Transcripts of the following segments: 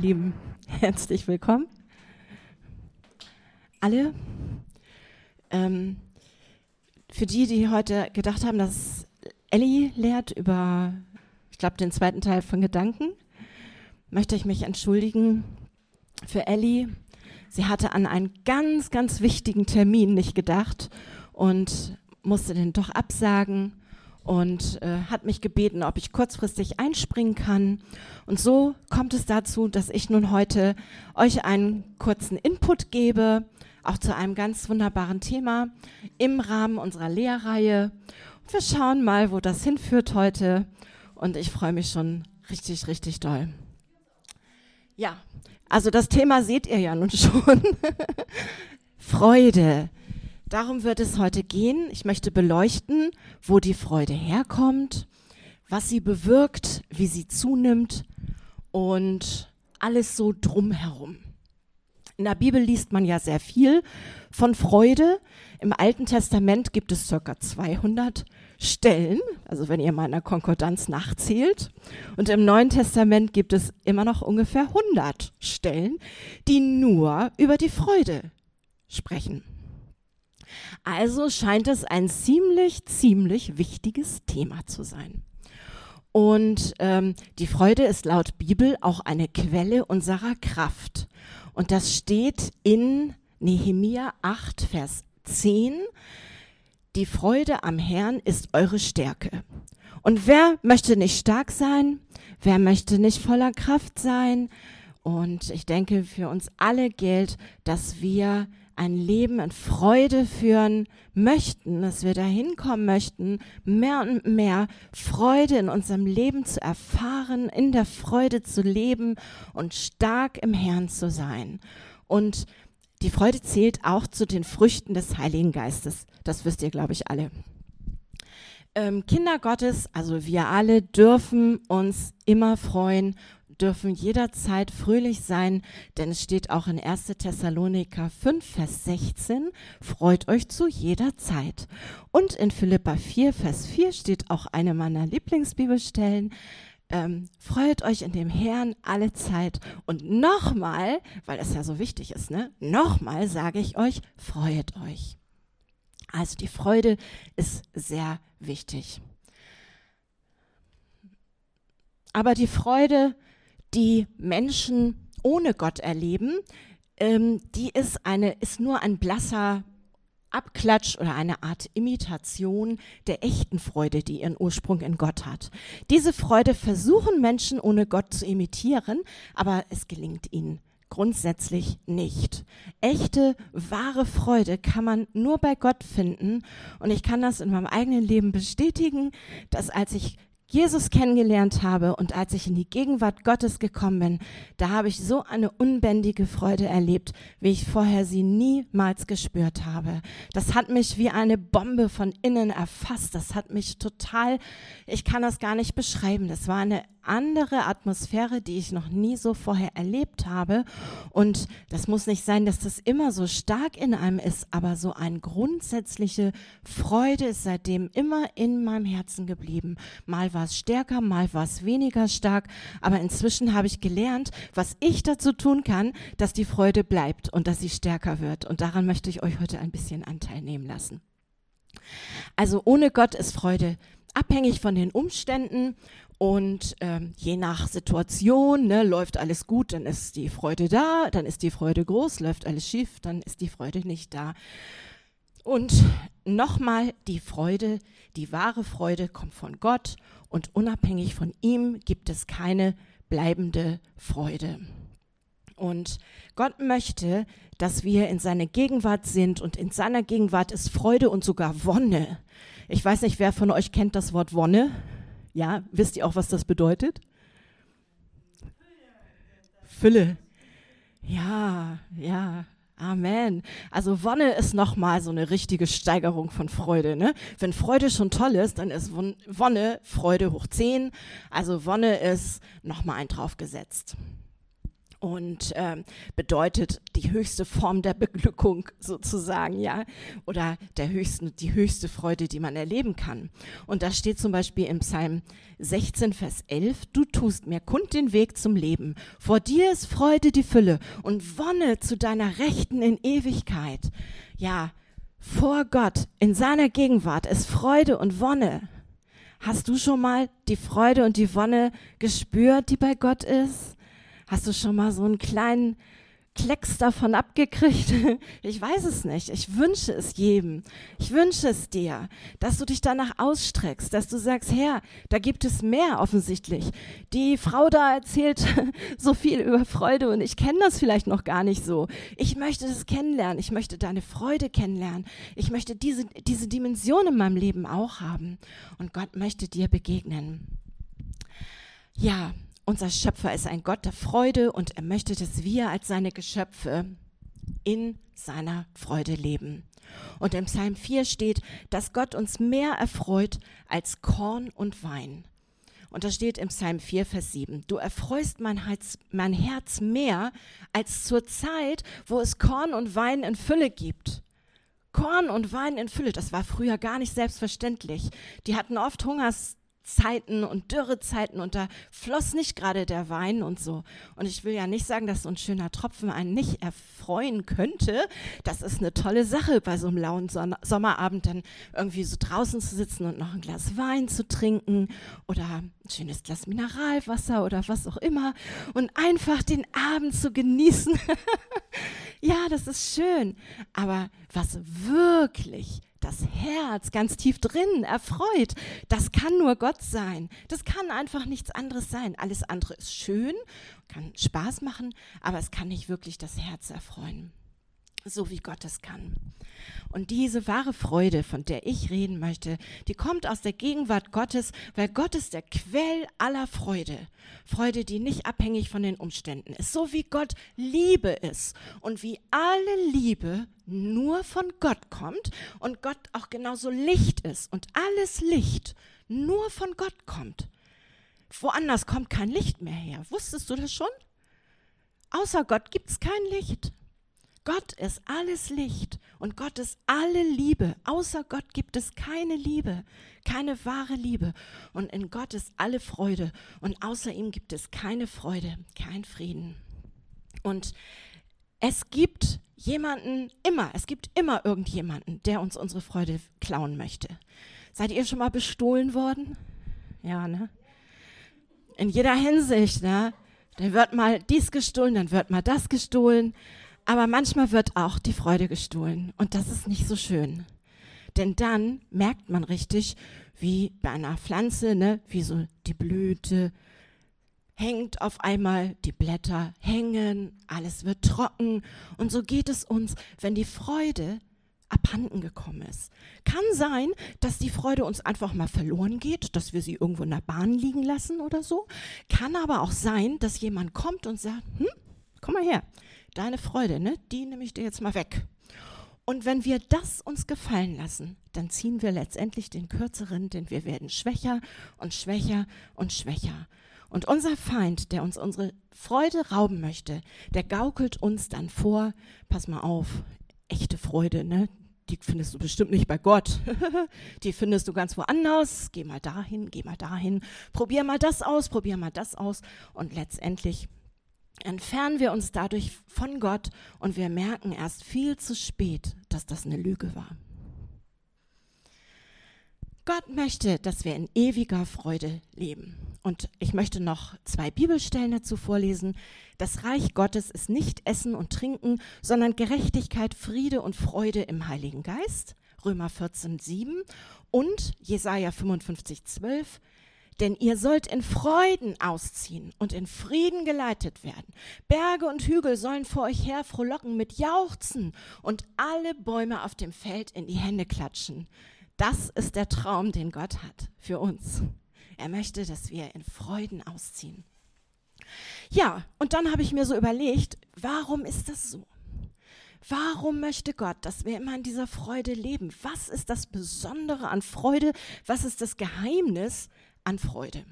Lieben, herzlich willkommen. Alle. Ähm, für die, die heute gedacht haben, dass Ellie lehrt über, ich glaube, den zweiten Teil von Gedanken, möchte ich mich entschuldigen für Ellie. Sie hatte an einen ganz, ganz wichtigen Termin nicht gedacht und musste den doch absagen und äh, hat mich gebeten, ob ich kurzfristig einspringen kann. Und so kommt es dazu, dass ich nun heute euch einen kurzen Input gebe, auch zu einem ganz wunderbaren Thema im Rahmen unserer Lehrreihe. Und wir schauen mal, wo das hinführt heute. Und ich freue mich schon richtig, richtig doll. Ja, also das Thema seht ihr ja nun schon. Freude. Darum wird es heute gehen. Ich möchte beleuchten, wo die Freude herkommt, was sie bewirkt, wie sie zunimmt und alles so drumherum. In der Bibel liest man ja sehr viel von Freude. Im Alten Testament gibt es circa 200 Stellen, also wenn ihr mal in der Konkordanz nachzählt. Und im Neuen Testament gibt es immer noch ungefähr 100 Stellen, die nur über die Freude sprechen. Also scheint es ein ziemlich, ziemlich wichtiges Thema zu sein. Und ähm, die Freude ist laut Bibel auch eine Quelle unserer Kraft. Und das steht in Nehemia 8, Vers 10. Die Freude am Herrn ist eure Stärke. Und wer möchte nicht stark sein? Wer möchte nicht voller Kraft sein? Und ich denke, für uns alle gilt, dass wir ein Leben in Freude führen möchten, dass wir dahin kommen möchten, mehr und mehr Freude in unserem Leben zu erfahren, in der Freude zu leben und stark im Herrn zu sein. Und die Freude zählt auch zu den Früchten des Heiligen Geistes. Das wisst ihr, glaube ich, alle. Ähm, Kinder Gottes, also wir alle, dürfen uns immer freuen dürfen jederzeit fröhlich sein, denn es steht auch in 1. Thessaloniker 5, Vers 16, freut euch zu jeder Zeit. Und in Philippa 4, Vers 4 steht auch eine meiner Lieblingsbibelstellen, ähm, freut euch in dem Herrn alle Zeit. Und nochmal, weil es ja so wichtig ist, ne? Nochmal sage ich euch, freut euch. Also die Freude ist sehr wichtig. Aber die Freude die Menschen ohne Gott erleben, ähm, die ist, eine, ist nur ein blasser Abklatsch oder eine Art Imitation der echten Freude, die ihren Ursprung in Gott hat. Diese Freude versuchen Menschen ohne Gott zu imitieren, aber es gelingt ihnen grundsätzlich nicht. Echte, wahre Freude kann man nur bei Gott finden. Und ich kann das in meinem eigenen Leben bestätigen, dass als ich Jesus kennengelernt habe und als ich in die Gegenwart Gottes gekommen bin, da habe ich so eine unbändige Freude erlebt, wie ich vorher sie niemals gespürt habe. Das hat mich wie eine Bombe von innen erfasst. Das hat mich total, ich kann das gar nicht beschreiben. Das war eine andere Atmosphäre, die ich noch nie so vorher erlebt habe. Und das muss nicht sein, dass das immer so stark in einem ist, aber so eine grundsätzliche Freude ist seitdem immer in meinem Herzen geblieben. Mal war es stärker, mal war es weniger stark, aber inzwischen habe ich gelernt, was ich dazu tun kann, dass die Freude bleibt und dass sie stärker wird. Und daran möchte ich euch heute ein bisschen Anteil nehmen lassen. Also ohne Gott ist Freude abhängig von den Umständen und ähm, je nach Situation, ne, läuft alles gut, dann ist die Freude da, dann ist die Freude groß, läuft alles schief, dann ist die Freude nicht da. Und nochmal, die Freude, die wahre Freude kommt von Gott und unabhängig von ihm gibt es keine bleibende Freude. Und Gott möchte, dass wir in seiner Gegenwart sind und in seiner Gegenwart ist Freude und sogar Wonne. Ich weiß nicht, wer von euch kennt das Wort Wonne. Ja, wisst ihr auch, was das bedeutet? Fülle. Ja, ja. Amen. Also Wonne ist nochmal so eine richtige Steigerung von Freude. Ne? Wenn Freude schon toll ist, dann ist Wonne Freude hoch 10. Also Wonne ist nochmal ein draufgesetzt. Und ähm, bedeutet die höchste Form der Beglückung sozusagen, ja, oder der höchsten, die höchste Freude, die man erleben kann. Und da steht zum Beispiel im Psalm 16, Vers 11, du tust mir kund den Weg zum Leben. Vor dir ist Freude die Fülle und Wonne zu deiner Rechten in Ewigkeit. Ja, vor Gott, in seiner Gegenwart ist Freude und Wonne. Hast du schon mal die Freude und die Wonne gespürt, die bei Gott ist? Hast du schon mal so einen kleinen Klecks davon abgekriegt? Ich weiß es nicht. Ich wünsche es jedem. Ich wünsche es dir, dass du dich danach ausstreckst, dass du sagst, Herr, da gibt es mehr offensichtlich. Die Frau da erzählt so viel über Freude und ich kenne das vielleicht noch gar nicht so. Ich möchte das kennenlernen. Ich möchte deine Freude kennenlernen. Ich möchte diese, diese Dimension in meinem Leben auch haben. Und Gott möchte dir begegnen. Ja, unser Schöpfer ist ein Gott der Freude und er möchte, dass wir als seine Geschöpfe in seiner Freude leben. Und im Psalm 4 steht, dass Gott uns mehr erfreut als Korn und Wein. Und da steht im Psalm 4, Vers 7, du erfreust mein Herz, mein Herz mehr als zur Zeit, wo es Korn und Wein in Fülle gibt. Korn und Wein in Fülle, das war früher gar nicht selbstverständlich. Die hatten oft Hungers, Zeiten und Dürrezeiten und da floss nicht gerade der Wein und so. Und ich will ja nicht sagen, dass so ein schöner Tropfen einen nicht erfreuen könnte. Das ist eine tolle Sache bei so einem lauen Son Sommerabend dann irgendwie so draußen zu sitzen und noch ein Glas Wein zu trinken oder ein schönes Glas Mineralwasser oder was auch immer und einfach den Abend zu genießen. ja, das ist schön. Aber was wirklich das Herz ganz tief drin erfreut. Das kann nur Gott sein. Das kann einfach nichts anderes sein. Alles andere ist schön, kann Spaß machen, aber es kann nicht wirklich das Herz erfreuen so wie Gott es kann. Und diese wahre Freude, von der ich reden möchte, die kommt aus der Gegenwart Gottes, weil Gott ist der Quell aller Freude. Freude, die nicht abhängig von den Umständen ist, so wie Gott Liebe ist und wie alle Liebe nur von Gott kommt und Gott auch genauso Licht ist und alles Licht nur von Gott kommt. Woanders kommt kein Licht mehr her. Wusstest du das schon? Außer Gott gibt es kein Licht. Gott ist alles Licht und Gott ist alle Liebe. Außer Gott gibt es keine Liebe, keine wahre Liebe. Und in Gott ist alle Freude und außer ihm gibt es keine Freude, kein Frieden. Und es gibt jemanden immer, es gibt immer irgendjemanden, der uns unsere Freude klauen möchte. Seid ihr schon mal bestohlen worden? Ja, ne? In jeder Hinsicht, ne? Dann wird mal dies gestohlen, dann wird mal das gestohlen. Aber manchmal wird auch die Freude gestohlen und das ist nicht so schön. Denn dann merkt man richtig, wie bei einer Pflanze, ne, wie so die Blüte hängt auf einmal, die Blätter hängen, alles wird trocken und so geht es uns, wenn die Freude abhanden gekommen ist. Kann sein, dass die Freude uns einfach mal verloren geht, dass wir sie irgendwo in der Bahn liegen lassen oder so. Kann aber auch sein, dass jemand kommt und sagt, hm, komm mal her, deine Freude, ne, die nehme ich dir jetzt mal weg. Und wenn wir das uns gefallen lassen, dann ziehen wir letztendlich den kürzeren, denn wir werden schwächer und schwächer und schwächer. Und unser Feind, der uns unsere Freude rauben möchte, der gaukelt uns dann vor, pass mal auf, echte Freude, ne? Die findest du bestimmt nicht bei Gott. die findest du ganz woanders. Geh mal dahin, geh mal dahin. Probier mal das aus, probier mal das aus. Und letztendlich entfernen wir uns dadurch von Gott und wir merken erst viel zu spät, dass das eine Lüge war. Gott möchte, dass wir in ewiger Freude leben. Und ich möchte noch zwei Bibelstellen dazu vorlesen. Das Reich Gottes ist nicht Essen und Trinken, sondern Gerechtigkeit, Friede und Freude im Heiligen Geist. Römer 14, 7 und Jesaja 55, 12 denn ihr sollt in Freuden ausziehen und in Frieden geleitet werden. Berge und Hügel sollen vor euch her frohlocken mit Jauchzen und alle Bäume auf dem Feld in die Hände klatschen. Das ist der Traum, den Gott hat für uns. Er möchte, dass wir in Freuden ausziehen. Ja, und dann habe ich mir so überlegt, warum ist das so? Warum möchte Gott, dass wir immer in dieser Freude leben? Was ist das Besondere an Freude? Was ist das Geheimnis an Freude.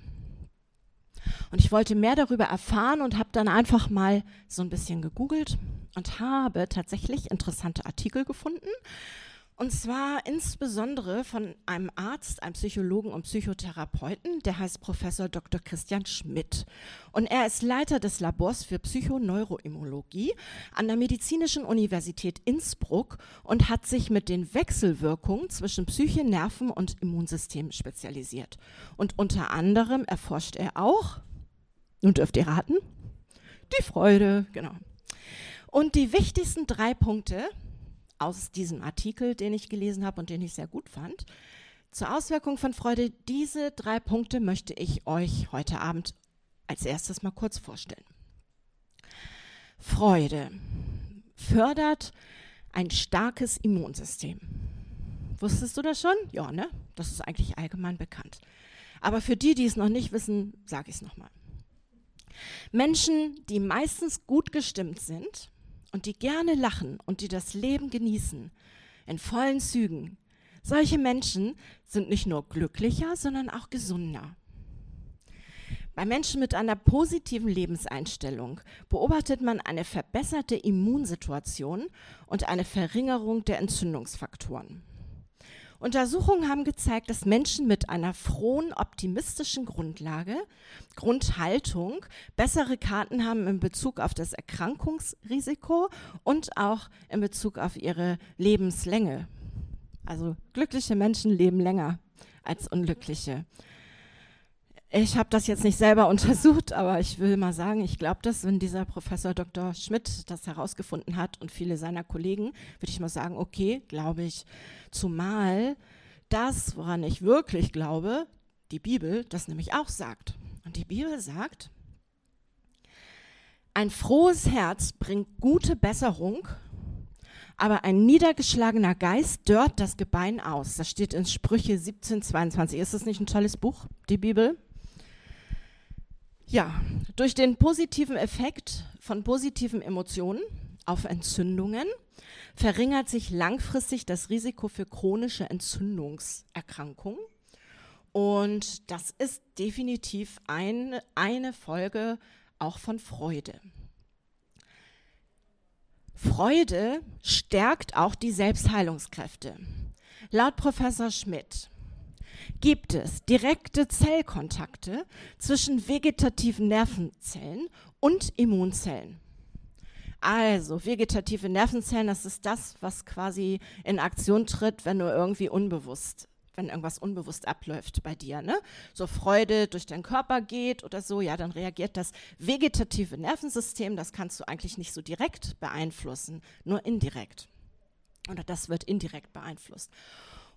Und ich wollte mehr darüber erfahren und habe dann einfach mal so ein bisschen gegoogelt und habe tatsächlich interessante Artikel gefunden und zwar insbesondere von einem Arzt, einem Psychologen und Psychotherapeuten, der heißt Professor Dr. Christian Schmidt. Und er ist Leiter des Labors für Psychoneuroimmunologie an der Medizinischen Universität Innsbruck und hat sich mit den Wechselwirkungen zwischen Psyche, Nerven und Immunsystem spezialisiert. Und unter anderem erforscht er auch, nun dürft ihr raten, die Freude, genau. Und die wichtigsten drei Punkte, aus diesem Artikel, den ich gelesen habe und den ich sehr gut fand. Zur Auswirkung von Freude, diese drei Punkte möchte ich euch heute Abend als erstes mal kurz vorstellen. Freude fördert ein starkes Immunsystem. Wusstest du das schon? Ja, ne? Das ist eigentlich allgemein bekannt. Aber für die, die es noch nicht wissen, sage ich es nochmal. Menschen, die meistens gut gestimmt sind, und die gerne lachen und die das Leben genießen, in vollen Zügen, solche Menschen sind nicht nur glücklicher, sondern auch gesunder. Bei Menschen mit einer positiven Lebenseinstellung beobachtet man eine verbesserte Immunsituation und eine Verringerung der Entzündungsfaktoren. Untersuchungen haben gezeigt, dass Menschen mit einer frohen, optimistischen Grundlage, Grundhaltung, bessere Karten haben in Bezug auf das Erkrankungsrisiko und auch in Bezug auf ihre Lebenslänge. Also glückliche Menschen leben länger als unglückliche. Ich habe das jetzt nicht selber untersucht, aber ich will mal sagen, ich glaube das, wenn dieser Professor Dr. Schmidt das herausgefunden hat und viele seiner Kollegen, würde ich mal sagen, okay, glaube ich. Zumal das, woran ich wirklich glaube, die Bibel das nämlich auch sagt. Und die Bibel sagt, ein frohes Herz bringt gute Besserung, aber ein niedergeschlagener Geist dört das Gebein aus. Das steht in Sprüche 17, 22. Ist das nicht ein tolles Buch, die Bibel? Ja, durch den positiven Effekt von positiven Emotionen auf Entzündungen verringert sich langfristig das Risiko für chronische Entzündungserkrankungen. Und das ist definitiv ein, eine Folge auch von Freude. Freude stärkt auch die Selbstheilungskräfte. Laut Professor Schmidt gibt es direkte Zellkontakte zwischen vegetativen Nervenzellen und Immunzellen. Also vegetative Nervenzellen, das ist das, was quasi in Aktion tritt, wenn du irgendwie unbewusst, wenn irgendwas unbewusst abläuft bei dir, ne? So Freude durch deinen Körper geht oder so, ja, dann reagiert das vegetative Nervensystem, das kannst du eigentlich nicht so direkt beeinflussen, nur indirekt. Oder das wird indirekt beeinflusst.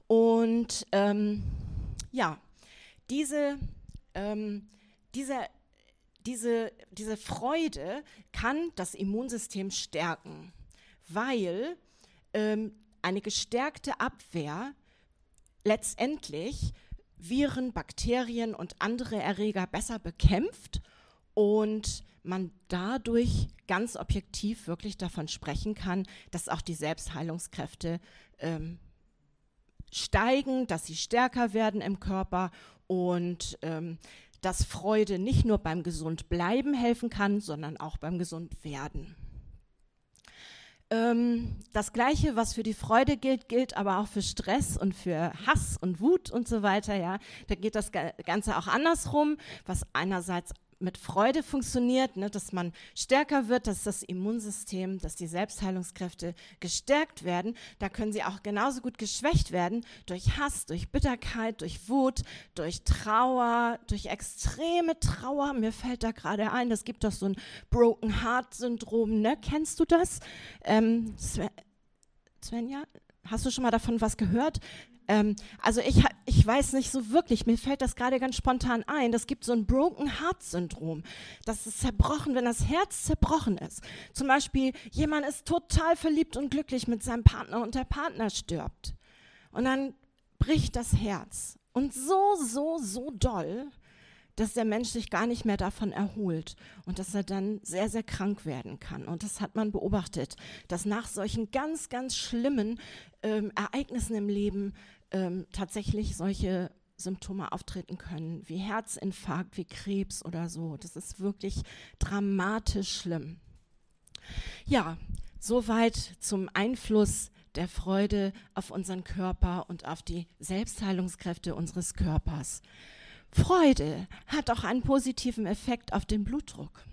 Und ähm, ja, diese, ähm, diese, diese, diese Freude kann das Immunsystem stärken, weil ähm, eine gestärkte Abwehr letztendlich Viren, Bakterien und andere Erreger besser bekämpft und man dadurch ganz objektiv wirklich davon sprechen kann, dass auch die Selbstheilungskräfte ähm, steigen, dass sie stärker werden im Körper und ähm, dass Freude nicht nur beim Gesundbleiben helfen kann, sondern auch beim Gesundwerden. Ähm, das Gleiche, was für die Freude gilt, gilt aber auch für Stress und für Hass und Wut und so weiter. Ja, da geht das Ganze auch andersrum, was einerseits mit Freude funktioniert, ne, dass man stärker wird, dass das Immunsystem, dass die Selbstheilungskräfte gestärkt werden. Da können sie auch genauso gut geschwächt werden durch Hass, durch Bitterkeit, durch Wut, durch Trauer, durch extreme Trauer. Mir fällt da gerade ein, es gibt doch so ein Broken Heart Syndrom. Ne? Kennst du das? Ähm, Svenja, hast du schon mal davon was gehört? Ähm, also ich, ich weiß nicht so wirklich, mir fällt das gerade ganz spontan ein. Das gibt so ein Broken Heart Syndrom. Das ist zerbrochen, wenn das Herz zerbrochen ist. Zum Beispiel, jemand ist total verliebt und glücklich mit seinem Partner und der Partner stirbt. Und dann bricht das Herz. Und so, so, so doll, dass der Mensch sich gar nicht mehr davon erholt und dass er dann sehr, sehr krank werden kann. Und das hat man beobachtet, dass nach solchen ganz, ganz schlimmen ähm, Ereignissen im Leben ähm, tatsächlich solche, Symptome auftreten können, wie Herzinfarkt, wie Krebs oder so. Das ist wirklich dramatisch schlimm. Ja, soweit zum Einfluss der Freude auf unseren Körper und auf die Selbstheilungskräfte unseres Körpers. Freude hat auch einen positiven Effekt auf den Blutdruck.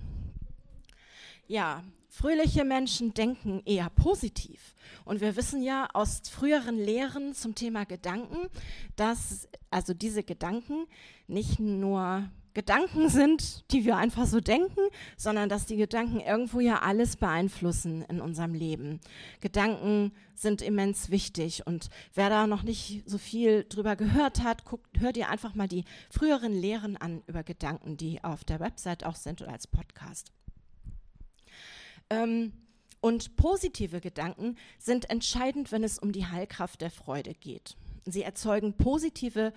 Ja, fröhliche Menschen denken eher positiv. Und wir wissen ja aus früheren Lehren zum Thema Gedanken, dass also diese Gedanken nicht nur Gedanken sind, die wir einfach so denken, sondern dass die Gedanken irgendwo ja alles beeinflussen in unserem Leben. Gedanken sind immens wichtig und wer da noch nicht so viel drüber gehört hat, guckt, hört ihr einfach mal die früheren Lehren an über Gedanken, die auf der Website auch sind oder als Podcast. Ähm, und positive Gedanken sind entscheidend, wenn es um die Heilkraft der Freude geht. Sie erzeugen positive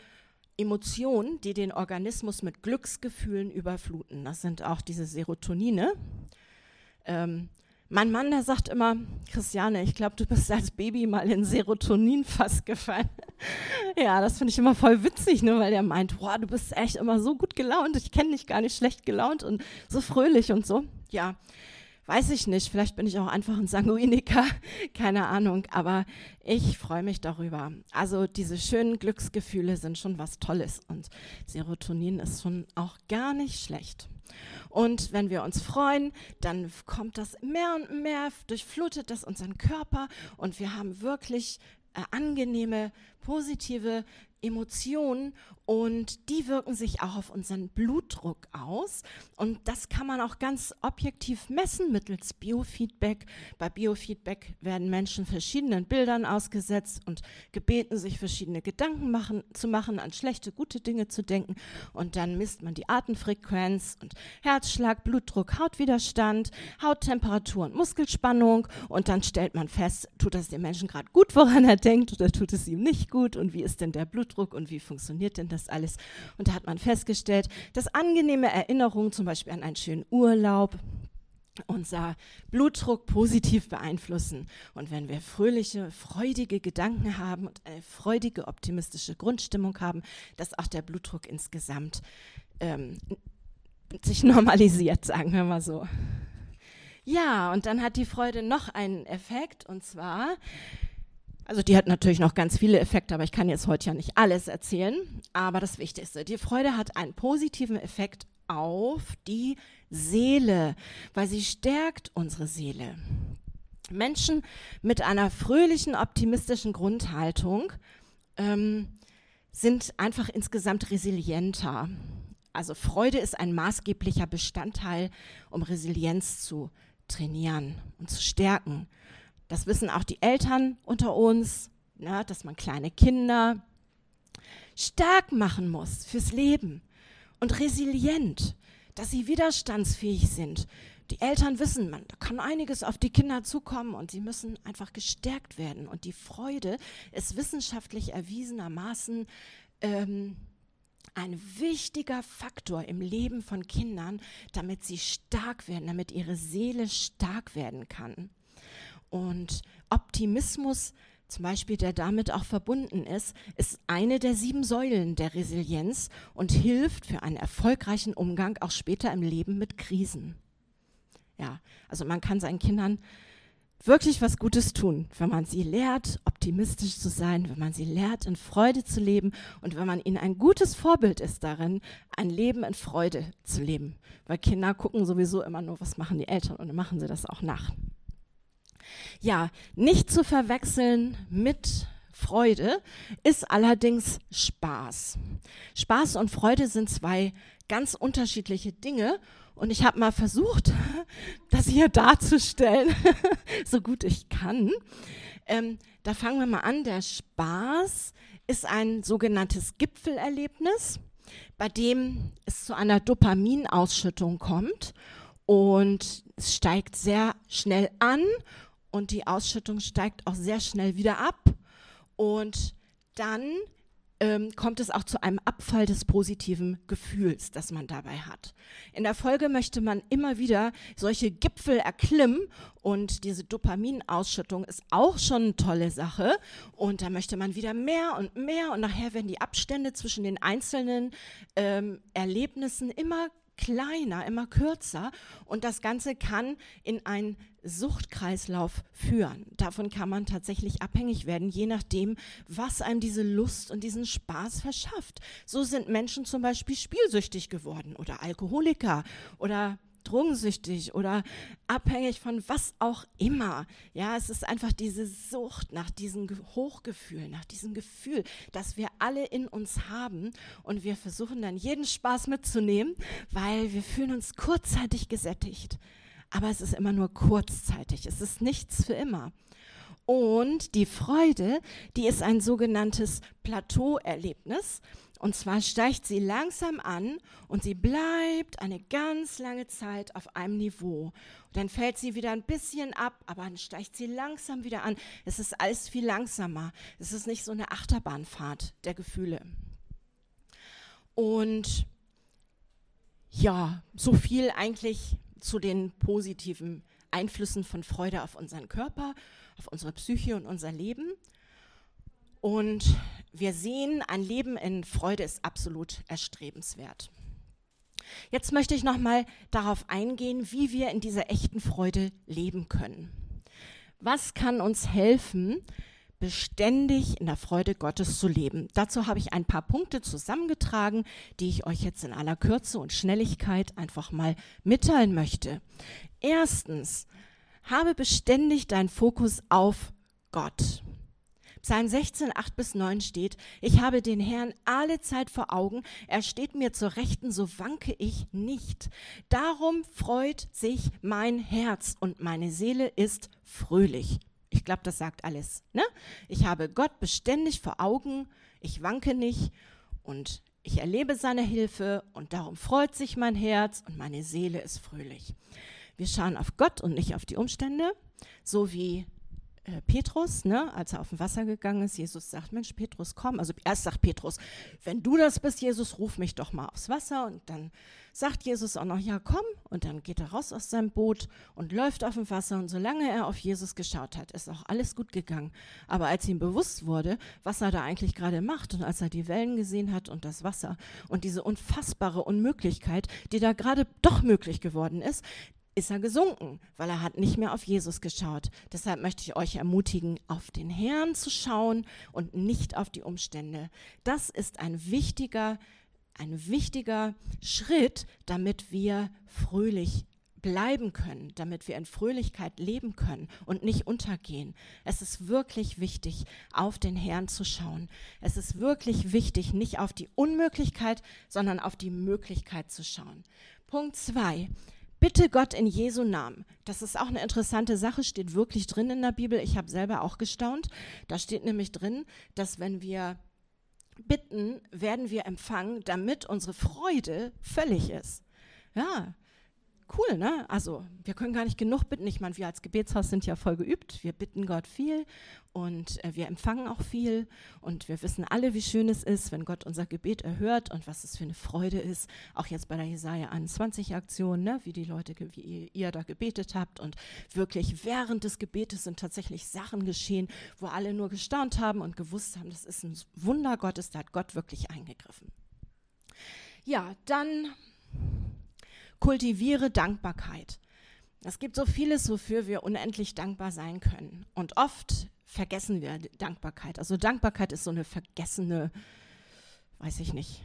Emotionen, die den Organismus mit Glücksgefühlen überfluten. Das sind auch diese Serotonine. Ähm, mein Mann, der sagt immer, Christiane, ich glaube, du bist als Baby mal in Serotonin fast gefallen. ja, das finde ich immer voll witzig, ne, weil der meint, boah, du bist echt immer so gut gelaunt. Ich kenne dich gar nicht schlecht gelaunt und so fröhlich und so. Ja, weiß ich nicht, vielleicht bin ich auch einfach ein Sanguiniker, keine Ahnung, aber ich freue mich darüber. Also diese schönen Glücksgefühle sind schon was Tolles und Serotonin ist schon auch gar nicht schlecht. Und wenn wir uns freuen, dann kommt das mehr und mehr, durchflutet das unseren Körper und wir haben wirklich äh, angenehme, positive Emotionen und die wirken sich auch auf unseren Blutdruck aus. Und das kann man auch ganz objektiv messen mittels Biofeedback. Bei Biofeedback werden Menschen verschiedenen Bildern ausgesetzt und gebeten, sich verschiedene Gedanken machen, zu machen, an schlechte, gute Dinge zu denken. Und dann misst man die Atemfrequenz und Herzschlag, Blutdruck, Hautwiderstand, Hauttemperatur und Muskelspannung. Und dann stellt man fest, tut das dem Menschen gerade gut, woran er denkt, oder tut es ihm nicht gut und wie ist denn der Blutdruck und wie funktioniert denn? Das alles. Und da hat man festgestellt, dass angenehme Erinnerungen, zum Beispiel an einen schönen Urlaub, unser Blutdruck positiv beeinflussen. Und wenn wir fröhliche, freudige Gedanken haben und eine freudige, optimistische Grundstimmung haben, dass auch der Blutdruck insgesamt ähm, sich normalisiert, sagen wir mal so. Ja, und dann hat die Freude noch einen Effekt, und zwar also die hat natürlich noch ganz viele Effekte, aber ich kann jetzt heute ja nicht alles erzählen. Aber das Wichtigste, die Freude hat einen positiven Effekt auf die Seele, weil sie stärkt unsere Seele. Menschen mit einer fröhlichen, optimistischen Grundhaltung ähm, sind einfach insgesamt resilienter. Also Freude ist ein maßgeblicher Bestandteil, um Resilienz zu trainieren und zu stärken. Das wissen auch die Eltern unter uns, ne, dass man kleine Kinder stark machen muss fürs Leben und resilient, dass sie widerstandsfähig sind. Die Eltern wissen, man, da kann einiges auf die Kinder zukommen und sie müssen einfach gestärkt werden. Und die Freude ist wissenschaftlich erwiesenermaßen ähm, ein wichtiger Faktor im Leben von Kindern, damit sie stark werden, damit ihre Seele stark werden kann. Und Optimismus, zum Beispiel, der damit auch verbunden ist, ist eine der sieben Säulen der Resilienz und hilft für einen erfolgreichen Umgang auch später im Leben mit Krisen. Ja, also man kann seinen Kindern wirklich was Gutes tun, wenn man sie lehrt, optimistisch zu sein, wenn man sie lehrt, in Freude zu leben und wenn man ihnen ein gutes Vorbild ist darin, ein Leben in Freude zu leben. Weil Kinder gucken sowieso immer nur, was machen die Eltern und dann machen sie das auch nach. Ja, nicht zu verwechseln mit Freude ist allerdings Spaß. Spaß und Freude sind zwei ganz unterschiedliche Dinge und ich habe mal versucht, das hier darzustellen, so gut ich kann. Ähm, da fangen wir mal an. Der Spaß ist ein sogenanntes Gipfelerlebnis, bei dem es zu einer Dopaminausschüttung kommt und es steigt sehr schnell an und die Ausschüttung steigt auch sehr schnell wieder ab. Und dann ähm, kommt es auch zu einem Abfall des positiven Gefühls, das man dabei hat. In der Folge möchte man immer wieder solche Gipfel erklimmen und diese Dopaminausschüttung ist auch schon eine tolle Sache. Und da möchte man wieder mehr und mehr und nachher werden die Abstände zwischen den einzelnen ähm, Erlebnissen immer kleiner, immer kürzer und das Ganze kann in einen Suchtkreislauf führen. Davon kann man tatsächlich abhängig werden, je nachdem, was einem diese Lust und diesen Spaß verschafft. So sind Menschen zum Beispiel spielsüchtig geworden oder Alkoholiker oder drogensüchtig oder abhängig von was auch immer. Ja, es ist einfach diese Sucht nach diesem Hochgefühl, nach diesem Gefühl, das wir alle in uns haben und wir versuchen dann jeden Spaß mitzunehmen, weil wir fühlen uns kurzzeitig gesättigt. Aber es ist immer nur kurzzeitig. Es ist nichts für immer. Und die Freude, die ist ein sogenanntes Plateauerlebnis. Und zwar steigt sie langsam an und sie bleibt eine ganz lange Zeit auf einem Niveau. Und dann fällt sie wieder ein bisschen ab, aber dann steigt sie langsam wieder an. Es ist alles viel langsamer. Es ist nicht so eine Achterbahnfahrt der Gefühle. Und ja, so viel eigentlich zu den positiven Einflüssen von Freude auf unseren Körper, auf unsere Psyche und unser Leben. Und wir sehen, ein Leben in Freude ist absolut erstrebenswert. Jetzt möchte ich nochmal darauf eingehen, wie wir in dieser echten Freude leben können. Was kann uns helfen, beständig in der Freude Gottes zu leben? Dazu habe ich ein paar Punkte zusammengetragen, die ich euch jetzt in aller Kürze und Schnelligkeit einfach mal mitteilen möchte. Erstens, habe beständig deinen Fokus auf Gott. Psalm 16, 8 bis 9 steht, ich habe den Herrn alle Zeit vor Augen, er steht mir zur Rechten, so wanke ich nicht. Darum freut sich mein Herz und meine Seele ist fröhlich. Ich glaube, das sagt alles. Ne? Ich habe Gott beständig vor Augen, ich wanke nicht und ich erlebe seine Hilfe und darum freut sich mein Herz und meine Seele ist fröhlich. Wir schauen auf Gott und nicht auf die Umstände, so wie äh, Petrus, ne, als er auf dem Wasser gegangen ist, Jesus sagt, Mensch, Petrus, komm. Also erst sagt Petrus, wenn du das bist, Jesus, ruf mich doch mal aufs Wasser. Und dann sagt Jesus auch noch, ja, komm. Und dann geht er raus aus seinem Boot und läuft auf dem Wasser. Und solange er auf Jesus geschaut hat, ist auch alles gut gegangen. Aber als ihm bewusst wurde, was er da eigentlich gerade macht und als er die Wellen gesehen hat und das Wasser und diese unfassbare Unmöglichkeit, die da gerade doch möglich geworden ist, ist er gesunken, weil er hat nicht mehr auf Jesus geschaut. Deshalb möchte ich euch ermutigen, auf den Herrn zu schauen und nicht auf die Umstände. Das ist ein wichtiger, ein wichtiger Schritt, damit wir fröhlich bleiben können, damit wir in Fröhlichkeit leben können und nicht untergehen. Es ist wirklich wichtig, auf den Herrn zu schauen. Es ist wirklich wichtig, nicht auf die Unmöglichkeit, sondern auf die Möglichkeit zu schauen. Punkt zwei Bitte Gott in Jesu Namen. Das ist auch eine interessante Sache, steht wirklich drin in der Bibel. Ich habe selber auch gestaunt. Da steht nämlich drin, dass wenn wir bitten, werden wir empfangen, damit unsere Freude völlig ist. Ja, cool, ne? Also wir können gar nicht genug bitten. Ich meine, wir als Gebetshaus sind ja voll geübt. Wir bitten Gott viel und äh, wir empfangen auch viel und wir wissen alle, wie schön es ist, wenn Gott unser Gebet erhört und was es für eine Freude ist. Auch jetzt bei der Jesaja 21 Aktion, ne? wie die Leute, wie ihr, ihr da gebetet habt und wirklich während des Gebetes sind tatsächlich Sachen geschehen, wo alle nur gestaunt haben und gewusst haben, das ist ein Wunder Gottes, da hat Gott wirklich eingegriffen. Ja, dann kultiviere Dankbarkeit. Es gibt so vieles, wofür wir unendlich dankbar sein können. Und oft vergessen wir Dankbarkeit. Also Dankbarkeit ist so eine vergessene, weiß ich nicht,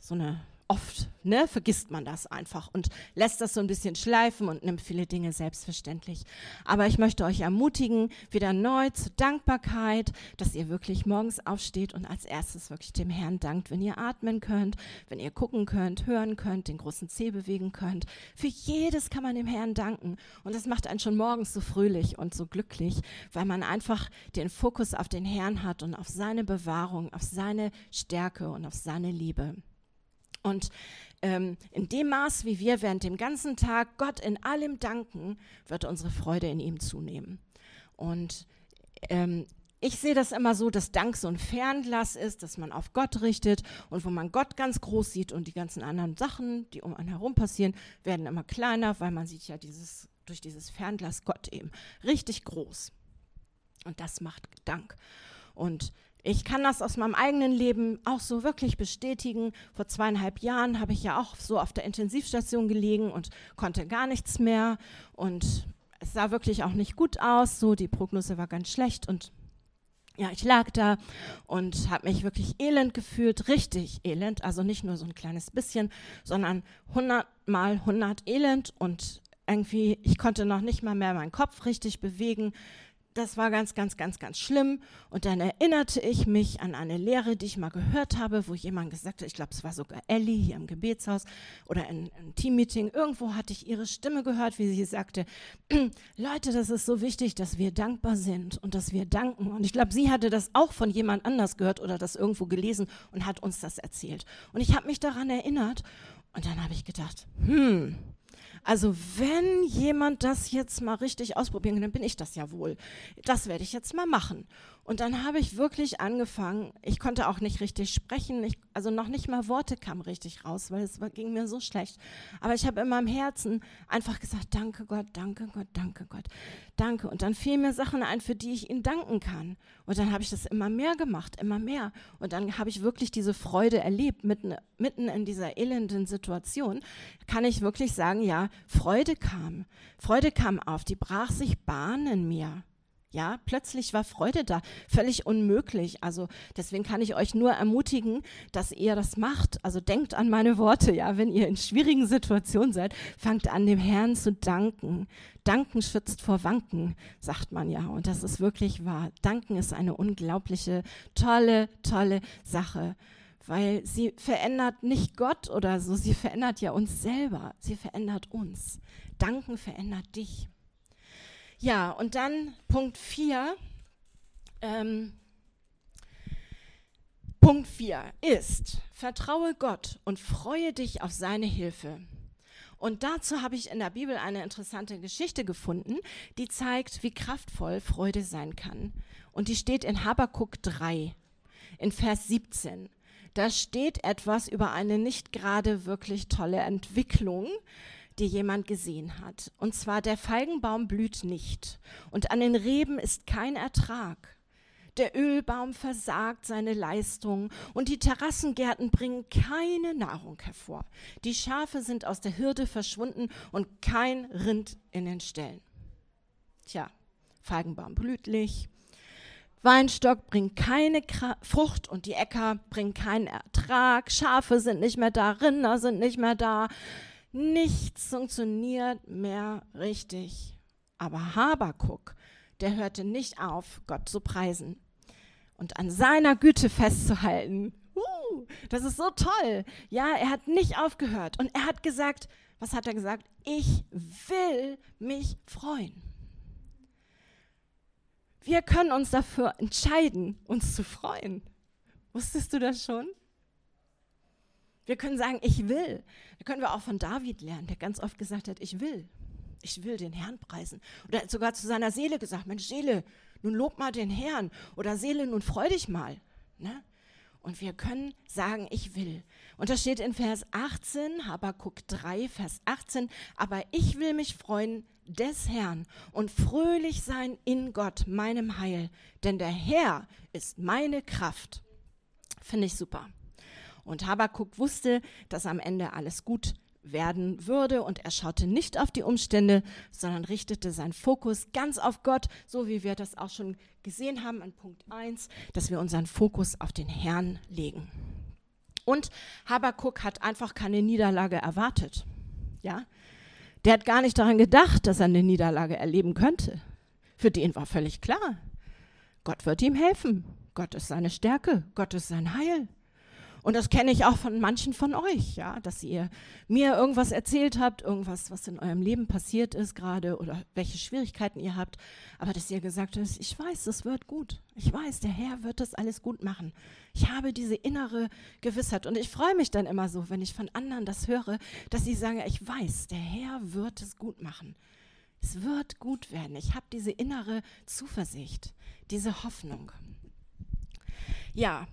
so eine oft ne, vergisst man das einfach und lässt das so ein bisschen schleifen und nimmt viele Dinge selbstverständlich. Aber ich möchte euch ermutigen, wieder neu zur Dankbarkeit, dass ihr wirklich morgens aufsteht und als erstes wirklich dem Herrn dankt, wenn ihr atmen könnt, wenn ihr gucken könnt, hören könnt, den großen Zeh bewegen könnt. Für jedes kann man dem Herrn danken und das macht einen schon morgens so fröhlich und so glücklich, weil man einfach den Fokus auf den Herrn hat und auf seine Bewahrung, auf seine Stärke und auf seine Liebe. Und ähm, in dem Maß, wie wir während dem ganzen Tag Gott in allem danken, wird unsere Freude in ihm zunehmen. Und ähm, ich sehe das immer so, dass Dank so ein Fernglas ist, dass man auf Gott richtet und wo man Gott ganz groß sieht und die ganzen anderen Sachen, die um einen herum passieren, werden immer kleiner, weil man sieht ja dieses, durch dieses Fernglas Gott eben richtig groß. Und das macht Dank. Und ich kann das aus meinem eigenen Leben auch so wirklich bestätigen. Vor zweieinhalb Jahren habe ich ja auch so auf der Intensivstation gelegen und konnte gar nichts mehr. Und es sah wirklich auch nicht gut aus. So, die Prognose war ganz schlecht. Und ja, ich lag da und habe mich wirklich elend gefühlt, richtig elend, also nicht nur so ein kleines bisschen, sondern 100 mal 100 elend und irgendwie, ich konnte noch nicht mal mehr meinen Kopf richtig bewegen das war ganz, ganz, ganz, ganz schlimm. Und dann erinnerte ich mich an eine Lehre, die ich mal gehört habe, wo jemand gesagt hat, ich glaube, es war sogar Ellie hier im Gebetshaus oder in einem Teammeeting, irgendwo hatte ich ihre Stimme gehört, wie sie sagte, Leute, das ist so wichtig, dass wir dankbar sind und dass wir danken. Und ich glaube, sie hatte das auch von jemand anders gehört oder das irgendwo gelesen und hat uns das erzählt. Und ich habe mich daran erinnert und dann habe ich gedacht, hm, also wenn jemand das jetzt mal richtig ausprobieren kann, dann bin ich das ja wohl. Das werde ich jetzt mal machen. Und dann habe ich wirklich angefangen, ich konnte auch nicht richtig sprechen, ich, also noch nicht mal Worte kamen richtig raus, weil es ging mir so schlecht. Aber ich habe in meinem Herzen einfach gesagt, danke Gott, danke Gott, danke Gott, danke. Und dann fielen mir Sachen ein, für die ich ihm danken kann. Und dann habe ich das immer mehr gemacht, immer mehr. Und dann habe ich wirklich diese Freude erlebt, mitten, mitten in dieser elenden Situation, kann ich wirklich sagen, ja, Freude kam. Freude kam auf, die brach sich Bahn in mir. Ja, plötzlich war Freude da, völlig unmöglich. Also deswegen kann ich euch nur ermutigen, dass ihr das macht. Also denkt an meine Worte, ja, wenn ihr in schwierigen Situationen seid, fangt an, dem Herrn zu danken. Danken schützt vor Wanken, sagt man ja. Und das ist wirklich wahr. Danken ist eine unglaubliche, tolle, tolle Sache, weil sie verändert nicht Gott oder so, sie verändert ja uns selber. Sie verändert uns. Danken verändert dich. Ja, und dann Punkt 4. Ähm, Punkt 4 ist, vertraue Gott und freue dich auf seine Hilfe. Und dazu habe ich in der Bibel eine interessante Geschichte gefunden, die zeigt, wie kraftvoll Freude sein kann. Und die steht in Habakuk 3, in Vers 17. Da steht etwas über eine nicht gerade wirklich tolle Entwicklung, die jemand gesehen hat. Und zwar, der Feigenbaum blüht nicht und an den Reben ist kein Ertrag. Der Ölbaum versagt seine Leistung und die Terrassengärten bringen keine Nahrung hervor. Die Schafe sind aus der Hürde verschwunden und kein Rind in den Ställen. Tja, Feigenbaum blütlich, Weinstock bringt keine Frucht und die Äcker bringen keinen Ertrag. Schafe sind nicht mehr da, Rinder sind nicht mehr da. Nichts funktioniert mehr richtig. Aber Habakuk, der hörte nicht auf, Gott zu preisen und an seiner Güte festzuhalten. Uh, das ist so toll. Ja, er hat nicht aufgehört und er hat gesagt, was hat er gesagt? Ich will mich freuen. Wir können uns dafür entscheiden, uns zu freuen. Wusstest du das schon? Wir können sagen, ich will. Da können wir auch von David lernen, der ganz oft gesagt hat, ich will. Ich will den Herrn preisen. Oder er hat sogar zu seiner Seele gesagt, Mensch Seele, nun lob mal den Herrn. Oder Seele, nun freu dich mal. Ne? Und wir können sagen, ich will. Und das steht in Vers 18, Habakuk 3, Vers 18. Aber ich will mich freuen des Herrn und fröhlich sein in Gott, meinem Heil. Denn der Herr ist meine Kraft. Finde ich super. Und Habakuk wusste, dass am Ende alles gut werden würde und er schaute nicht auf die Umstände, sondern richtete seinen Fokus ganz auf Gott, so wie wir das auch schon gesehen haben an Punkt 1, dass wir unseren Fokus auf den Herrn legen. Und Habakuk hat einfach keine Niederlage erwartet. Ja? Der hat gar nicht daran gedacht, dass er eine Niederlage erleben könnte. Für den war völlig klar, Gott wird ihm helfen. Gott ist seine Stärke, Gott ist sein Heil. Und das kenne ich auch von manchen von euch, ja, dass ihr mir irgendwas erzählt habt, irgendwas, was in eurem Leben passiert ist gerade oder welche Schwierigkeiten ihr habt, aber dass ihr gesagt habt, ich weiß, es wird gut. Ich weiß, der Herr wird das alles gut machen. Ich habe diese innere Gewissheit und ich freue mich dann immer so, wenn ich von anderen das höre, dass sie sagen, ich weiß, der Herr wird es gut machen. Es wird gut werden. Ich habe diese innere Zuversicht, diese Hoffnung. Ja,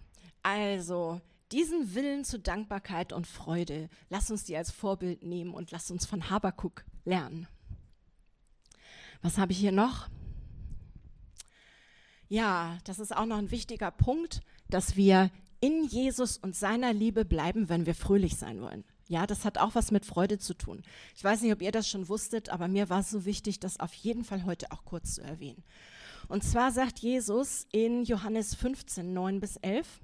also diesen Willen zur Dankbarkeit und Freude, lass uns die als Vorbild nehmen und lass uns von Habakuk lernen. Was habe ich hier noch? Ja, das ist auch noch ein wichtiger Punkt, dass wir in Jesus und seiner Liebe bleiben, wenn wir fröhlich sein wollen. Ja, das hat auch was mit Freude zu tun. Ich weiß nicht, ob ihr das schon wusstet, aber mir war es so wichtig, das auf jeden Fall heute auch kurz zu erwähnen. Und zwar sagt Jesus in Johannes 15, 9 bis 11,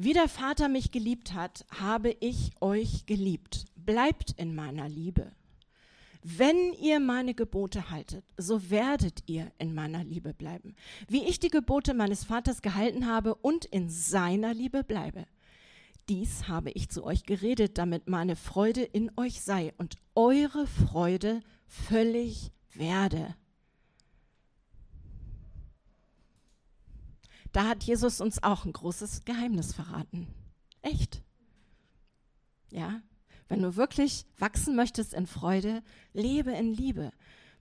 wie der Vater mich geliebt hat, habe ich euch geliebt. Bleibt in meiner Liebe. Wenn ihr meine Gebote haltet, so werdet ihr in meiner Liebe bleiben, wie ich die Gebote meines Vaters gehalten habe und in seiner Liebe bleibe. Dies habe ich zu euch geredet, damit meine Freude in euch sei und eure Freude völlig werde. Da hat Jesus uns auch ein großes Geheimnis verraten. Echt. Ja, wenn du wirklich wachsen möchtest in Freude, lebe in Liebe.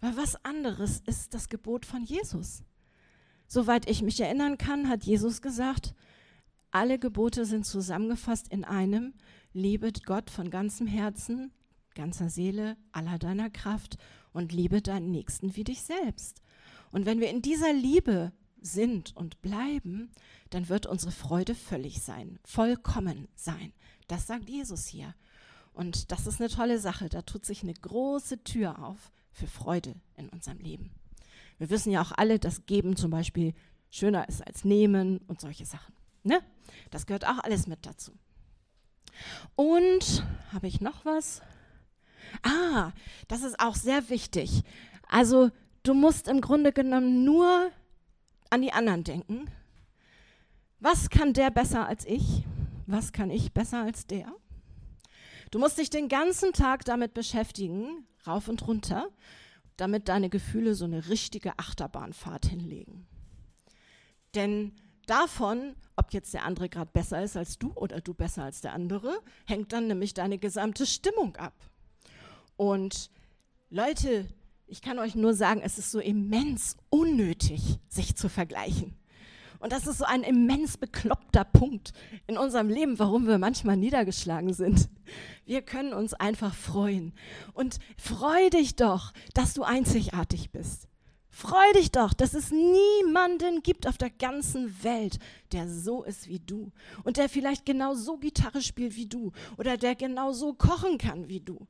Weil was anderes ist das Gebot von Jesus. Soweit ich mich erinnern kann, hat Jesus gesagt, alle Gebote sind zusammengefasst in einem, liebe Gott von ganzem Herzen, ganzer Seele, aller deiner Kraft und liebe deinen Nächsten wie dich selbst. Und wenn wir in dieser Liebe sind und bleiben, dann wird unsere Freude völlig sein, vollkommen sein. Das sagt Jesus hier. Und das ist eine tolle Sache. Da tut sich eine große Tür auf für Freude in unserem Leben. Wir wissen ja auch alle, dass Geben zum Beispiel schöner ist als Nehmen und solche Sachen. Ne? Das gehört auch alles mit dazu. Und habe ich noch was? Ah, das ist auch sehr wichtig. Also du musst im Grunde genommen nur an die anderen denken. Was kann der besser als ich? Was kann ich besser als der? Du musst dich den ganzen Tag damit beschäftigen, rauf und runter, damit deine Gefühle so eine richtige Achterbahnfahrt hinlegen. Denn davon, ob jetzt der andere gerade besser ist als du oder du besser als der andere, hängt dann nämlich deine gesamte Stimmung ab. Und Leute, ich kann euch nur sagen, es ist so immens unnötig, sich zu vergleichen. Und das ist so ein immens bekloppter Punkt in unserem Leben, warum wir manchmal niedergeschlagen sind. Wir können uns einfach freuen. Und freu dich doch, dass du einzigartig bist. Freu dich doch, dass es niemanden gibt auf der ganzen Welt, der so ist wie du und der vielleicht genau so Gitarre spielt wie du oder der genau so kochen kann wie du.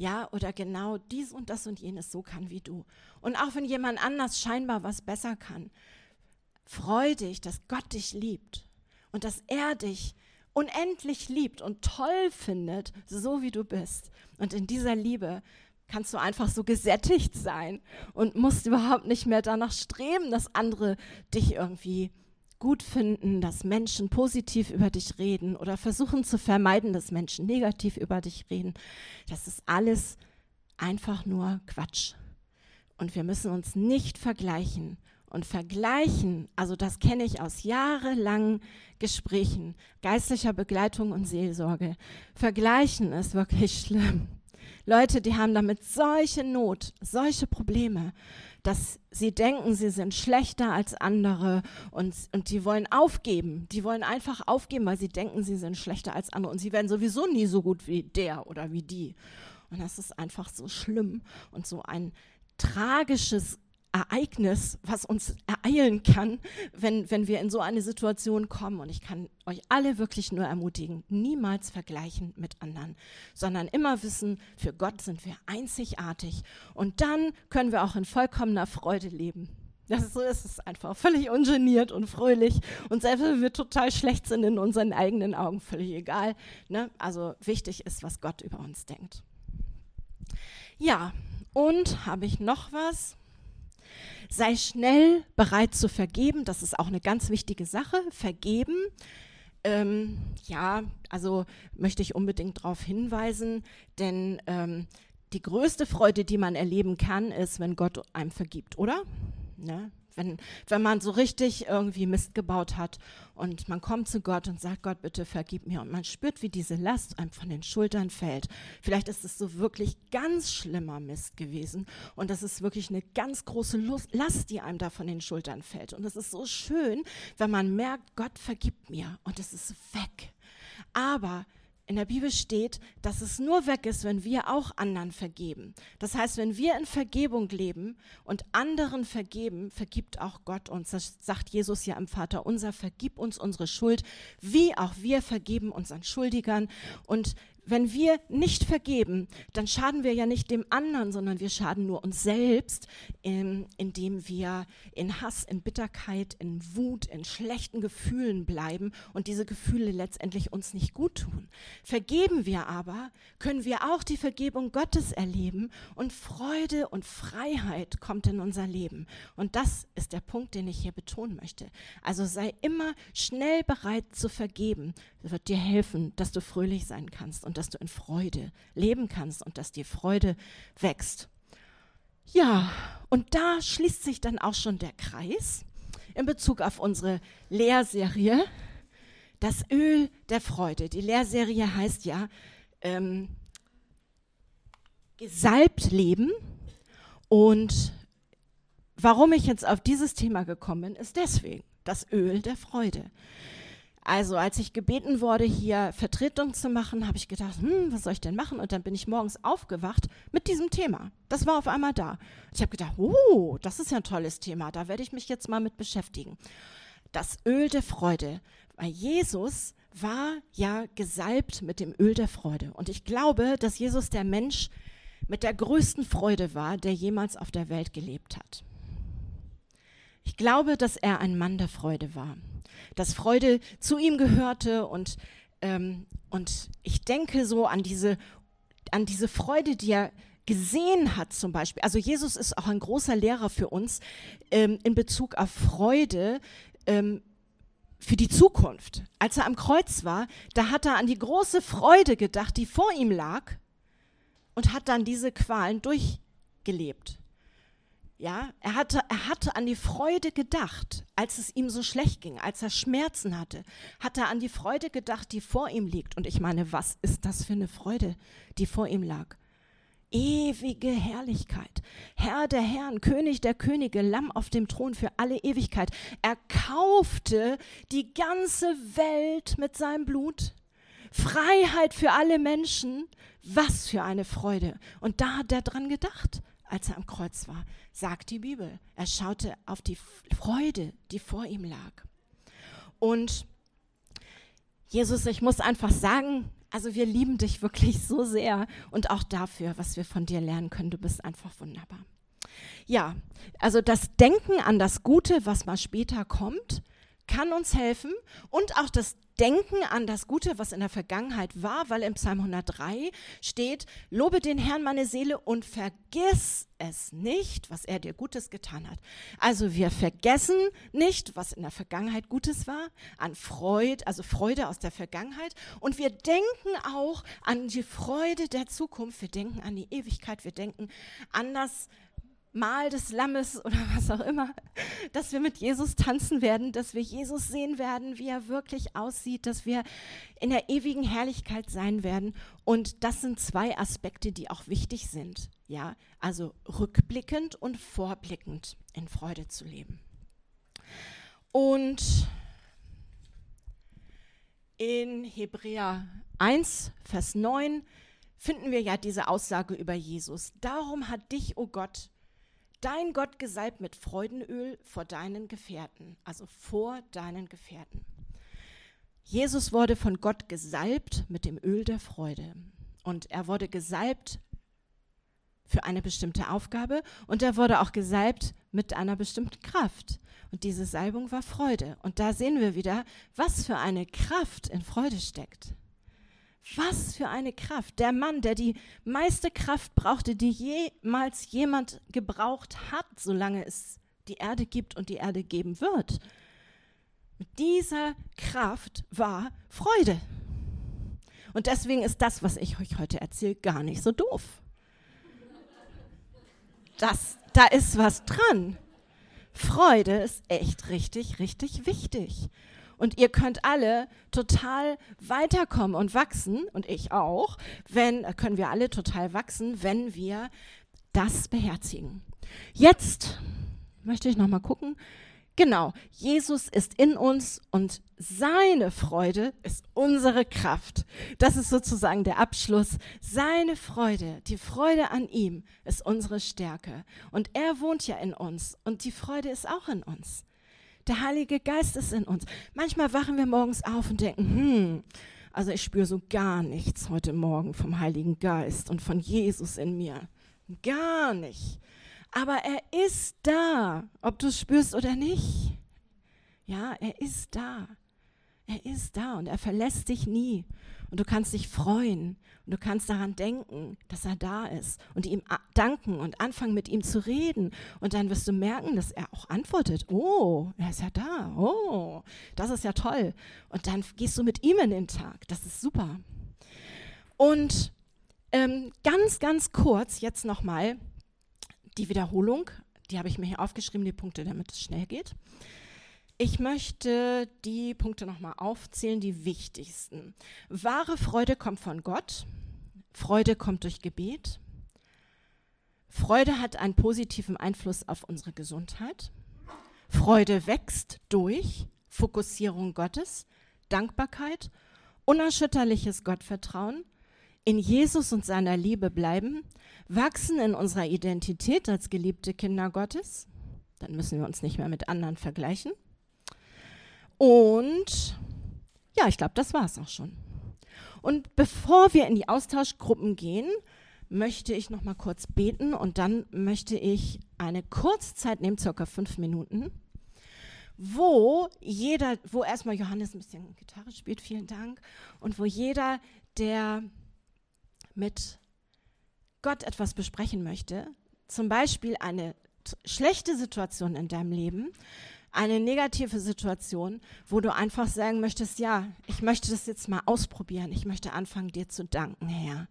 Ja, oder genau dies und das und jenes so kann wie du. Und auch wenn jemand anders scheinbar was besser kann, Freu dich, dass Gott dich liebt und dass er dich unendlich liebt und toll findet, so wie du bist. Und in dieser Liebe kannst du einfach so gesättigt sein und musst überhaupt nicht mehr danach streben, dass andere dich irgendwie gut finden, dass Menschen positiv über dich reden oder versuchen zu vermeiden, dass Menschen negativ über dich reden. Das ist alles einfach nur Quatsch. Und wir müssen uns nicht vergleichen und vergleichen, also das kenne ich aus jahrelangen Gesprächen, geistlicher Begleitung und Seelsorge. Vergleichen ist wirklich schlimm. Leute, die haben damit solche Not, solche Probleme, dass sie denken, sie sind schlechter als andere und, und die wollen aufgeben. Die wollen einfach aufgeben, weil sie denken, sie sind schlechter als andere und sie werden sowieso nie so gut wie der oder wie die. Und das ist einfach so schlimm und so ein tragisches Ereignis, was uns ereilen kann, wenn, wenn wir in so eine Situation kommen. Und ich kann euch alle wirklich nur ermutigen, niemals vergleichen mit anderen, sondern immer wissen, für Gott sind wir einzigartig. Und dann können wir auch in vollkommener Freude leben. Das so ist es einfach. Völlig ungeniert und fröhlich. Und selbst wenn wir total schlecht sind in unseren eigenen Augen, völlig egal. Ne? Also wichtig ist, was Gott über uns denkt. Ja, und habe ich noch was? Sei schnell bereit zu vergeben. Das ist auch eine ganz wichtige Sache. Vergeben. Ähm, ja, also möchte ich unbedingt darauf hinweisen, denn ähm, die größte Freude, die man erleben kann, ist, wenn Gott einem vergibt, oder? Ne? Wenn, wenn man so richtig irgendwie Mist gebaut hat und man kommt zu Gott und sagt, Gott, bitte vergib mir. Und man spürt, wie diese Last einem von den Schultern fällt. Vielleicht ist es so wirklich ganz schlimmer Mist gewesen und das ist wirklich eine ganz große Last, die einem da von den Schultern fällt. Und es ist so schön, wenn man merkt, Gott vergibt mir und es ist weg. Aber in der Bibel steht, dass es nur weg ist, wenn wir auch anderen vergeben. Das heißt, wenn wir in Vergebung leben und anderen vergeben, vergibt auch Gott uns. Das sagt Jesus ja im Vater unser, vergib uns unsere Schuld, wie auch wir vergeben unseren Schuldigern. Und wenn wir nicht vergeben, dann schaden wir ja nicht dem anderen, sondern wir schaden nur uns selbst, in, indem wir in Hass, in Bitterkeit, in Wut, in schlechten Gefühlen bleiben und diese Gefühle letztendlich uns nicht gut tun. Vergeben wir aber, können wir auch die Vergebung Gottes erleben und Freude und Freiheit kommt in unser Leben. Und das ist der Punkt, den ich hier betonen möchte. Also sei immer schnell bereit zu vergeben. Das wird dir helfen, dass du fröhlich sein kannst und dass du in Freude leben kannst und dass die Freude wächst. Ja, und da schließt sich dann auch schon der Kreis in Bezug auf unsere Lehrserie. Das Öl der Freude. Die Lehrserie heißt ja ähm, gesalbt leben. Und warum ich jetzt auf dieses Thema gekommen bin, ist deswegen das Öl der Freude. Also als ich gebeten wurde, hier Vertretung zu machen, habe ich gedacht, hm, was soll ich denn machen? Und dann bin ich morgens aufgewacht mit diesem Thema. Das war auf einmal da. Ich habe gedacht, oh, das ist ja ein tolles Thema, da werde ich mich jetzt mal mit beschäftigen. Das Öl der Freude. Weil Jesus war ja gesalbt mit dem Öl der Freude. Und ich glaube, dass Jesus der Mensch mit der größten Freude war, der jemals auf der Welt gelebt hat. Ich glaube, dass er ein Mann der Freude war dass Freude zu ihm gehörte und, ähm, und ich denke so an diese, an diese Freude, die er gesehen hat zum Beispiel. Also Jesus ist auch ein großer Lehrer für uns ähm, in Bezug auf Freude. Ähm, für die Zukunft. Als er am Kreuz war, da hat er an die große Freude gedacht, die vor ihm lag und hat dann diese Qualen durchgelebt. Ja, er hatte, er hatte an die Freude gedacht, als es ihm so schlecht ging, als er Schmerzen hatte, hat er an die Freude gedacht, die vor ihm liegt. Und ich meine, was ist das für eine Freude, die vor ihm lag? Ewige Herrlichkeit. Herr der Herren, König der Könige, Lamm auf dem Thron für alle Ewigkeit. Er kaufte die ganze Welt mit seinem Blut. Freiheit für alle Menschen. Was für eine Freude. Und da hat er dran gedacht als er am Kreuz war, sagt die Bibel. Er schaute auf die Freude, die vor ihm lag. Und Jesus, ich muss einfach sagen, also wir lieben dich wirklich so sehr und auch dafür, was wir von dir lernen können. Du bist einfach wunderbar. Ja, also das Denken an das Gute, was mal später kommt, kann uns helfen und auch das Denken an das Gute, was in der Vergangenheit war, weil im Psalm 103 steht, lobe den Herrn meine Seele und vergiss es nicht, was er dir Gutes getan hat. Also wir vergessen nicht, was in der Vergangenheit Gutes war, an Freude, also Freude aus der Vergangenheit. Und wir denken auch an die Freude der Zukunft, wir denken an die Ewigkeit, wir denken an das Mahl des Lammes oder was auch immer, dass wir mit Jesus tanzen werden, dass wir Jesus sehen werden, wie er wirklich aussieht, dass wir in der ewigen Herrlichkeit sein werden. Und das sind zwei Aspekte, die auch wichtig sind. Ja, also rückblickend und vorblickend in Freude zu leben. Und in Hebräer 1, Vers 9 finden wir ja diese Aussage über Jesus. Darum hat dich, o oh Gott, dein Gott gesalbt mit Freudenöl vor deinen Gefährten, also vor deinen Gefährten. Jesus wurde von Gott gesalbt mit dem Öl der Freude. Und er wurde gesalbt für eine bestimmte Aufgabe und er wurde auch gesalbt mit einer bestimmten Kraft. Und diese Salbung war Freude. Und da sehen wir wieder, was für eine Kraft in Freude steckt. Was für eine Kraft. Der Mann, der die meiste Kraft brauchte, die jemals jemand gebraucht hat, solange es die Erde gibt und die Erde geben wird. Mit dieser Kraft war Freude. Und deswegen ist das, was ich euch heute erzähle, gar nicht so doof. Das, da ist was dran. Freude ist echt richtig, richtig wichtig. Und ihr könnt alle total weiterkommen und wachsen, und ich auch, wenn, können wir alle total wachsen, wenn wir das beherzigen. Jetzt möchte ich noch mal gucken. Genau, Jesus ist in uns und seine Freude ist unsere Kraft. Das ist sozusagen der Abschluss. Seine Freude, die Freude an ihm ist unsere Stärke. Und er wohnt ja in uns und die Freude ist auch in uns. Der Heilige Geist ist in uns. Manchmal wachen wir morgens auf und denken, hm, also ich spüre so gar nichts heute Morgen vom Heiligen Geist und von Jesus in mir. Gar nicht. Aber er ist da, ob du es spürst oder nicht. Ja, er ist da. Er ist da und er verlässt dich nie. Und du kannst dich freuen und du kannst daran denken, dass er da ist und ihm danken und anfangen mit ihm zu reden. Und dann wirst du merken, dass er auch antwortet. Oh, er ist ja da. Oh, das ist ja toll. Und dann gehst du mit ihm in den Tag. Das ist super. Und ähm, ganz, ganz kurz jetzt nochmal die Wiederholung, die habe ich mir hier aufgeschrieben, die Punkte, damit es schnell geht. Ich möchte die Punkte nochmal aufzählen, die wichtigsten. Wahre Freude kommt von Gott. Freude kommt durch Gebet. Freude hat einen positiven Einfluss auf unsere Gesundheit. Freude wächst durch Fokussierung Gottes, Dankbarkeit, unerschütterliches Gottvertrauen, in Jesus und seiner Liebe bleiben, wachsen in unserer Identität als geliebte Kinder Gottes, dann müssen wir uns nicht mehr mit anderen vergleichen. Und ja, ich glaube, das war es auch schon. Und bevor wir in die Austauschgruppen gehen, möchte ich noch mal kurz beten und dann möchte ich eine Kurzzeit nehmen, circa fünf Minuten, wo jeder, wo erstmal Johannes ein bisschen Gitarre spielt, vielen Dank, und wo jeder, der mit Gott etwas besprechen möchte, zum Beispiel eine schlechte Situation in deinem Leben, eine negative Situation, wo du einfach sagen möchtest, ja, ich möchte das jetzt mal ausprobieren, ich möchte anfangen, dir zu danken, Herr.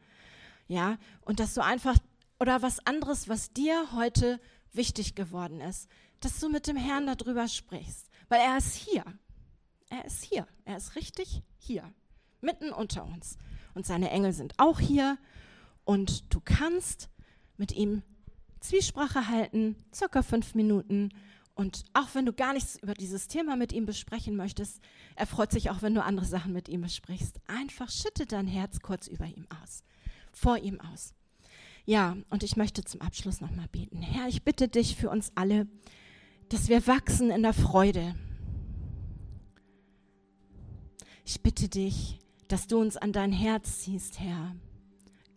Ja, und dass du einfach, oder was anderes, was dir heute wichtig geworden ist, dass du mit dem Herrn darüber sprichst, weil er ist hier. Er ist hier. Er ist richtig hier, mitten unter uns. Und seine Engel sind auch hier und du kannst mit ihm Zwiesprache halten, circa fünf Minuten. Und auch wenn du gar nichts über dieses Thema mit ihm besprechen möchtest, er freut sich auch, wenn du andere Sachen mit ihm besprichst. Einfach schütte dein Herz kurz über ihm aus, vor ihm aus. Ja, und ich möchte zum Abschluss nochmal beten. Herr, ich bitte dich für uns alle, dass wir wachsen in der Freude. Ich bitte dich, dass du uns an dein Herz ziehst, Herr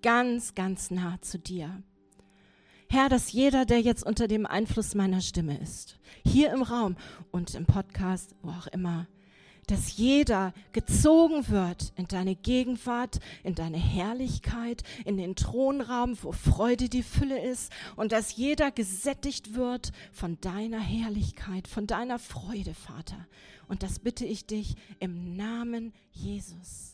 ganz, ganz nah zu dir. Herr, dass jeder, der jetzt unter dem Einfluss meiner Stimme ist, hier im Raum und im Podcast, wo auch immer, dass jeder gezogen wird in deine Gegenwart, in deine Herrlichkeit, in den Thronraum, wo Freude die Fülle ist und dass jeder gesättigt wird von deiner Herrlichkeit, von deiner Freude, Vater. Und das bitte ich dich im Namen Jesus.